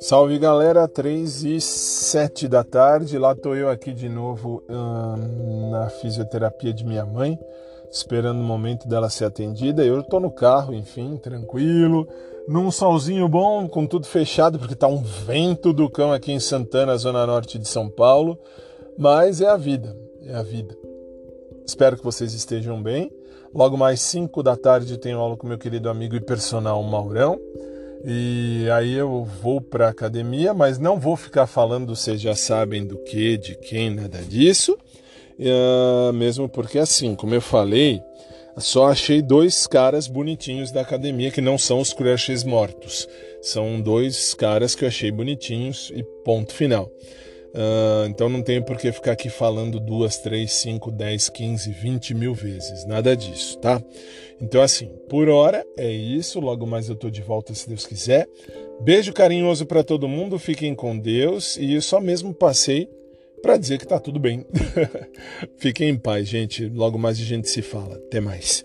Salve galera, 3 e 7 da tarde, lá tô eu aqui de novo hum, na fisioterapia de minha mãe, esperando o momento dela ser atendida. Eu tô no carro, enfim, tranquilo, num solzinho bom, com tudo fechado, porque tá um vento do cão aqui em Santana, zona norte de São Paulo, mas é a vida, é a vida. Espero que vocês estejam bem. Logo mais 5 da tarde tenho aula com meu querido amigo e personal Maurão. E aí eu vou para academia, mas não vou ficar falando, vocês já sabem do que, de quem, nada disso. Uh, mesmo porque assim, como eu falei, só achei dois caras bonitinhos da academia que não são os crushes mortos. São dois caras que eu achei bonitinhos e ponto final. Uh, então não tenho por que ficar aqui falando duas, três, cinco, dez, quinze, vinte mil vezes. Nada disso, tá? Então, assim, por hora é isso. Logo mais eu tô de volta se Deus quiser. Beijo carinhoso para todo mundo. Fiquem com Deus. E eu só mesmo passei para dizer que tá tudo bem. Fiquem em paz, gente. Logo mais a gente se fala. Até mais.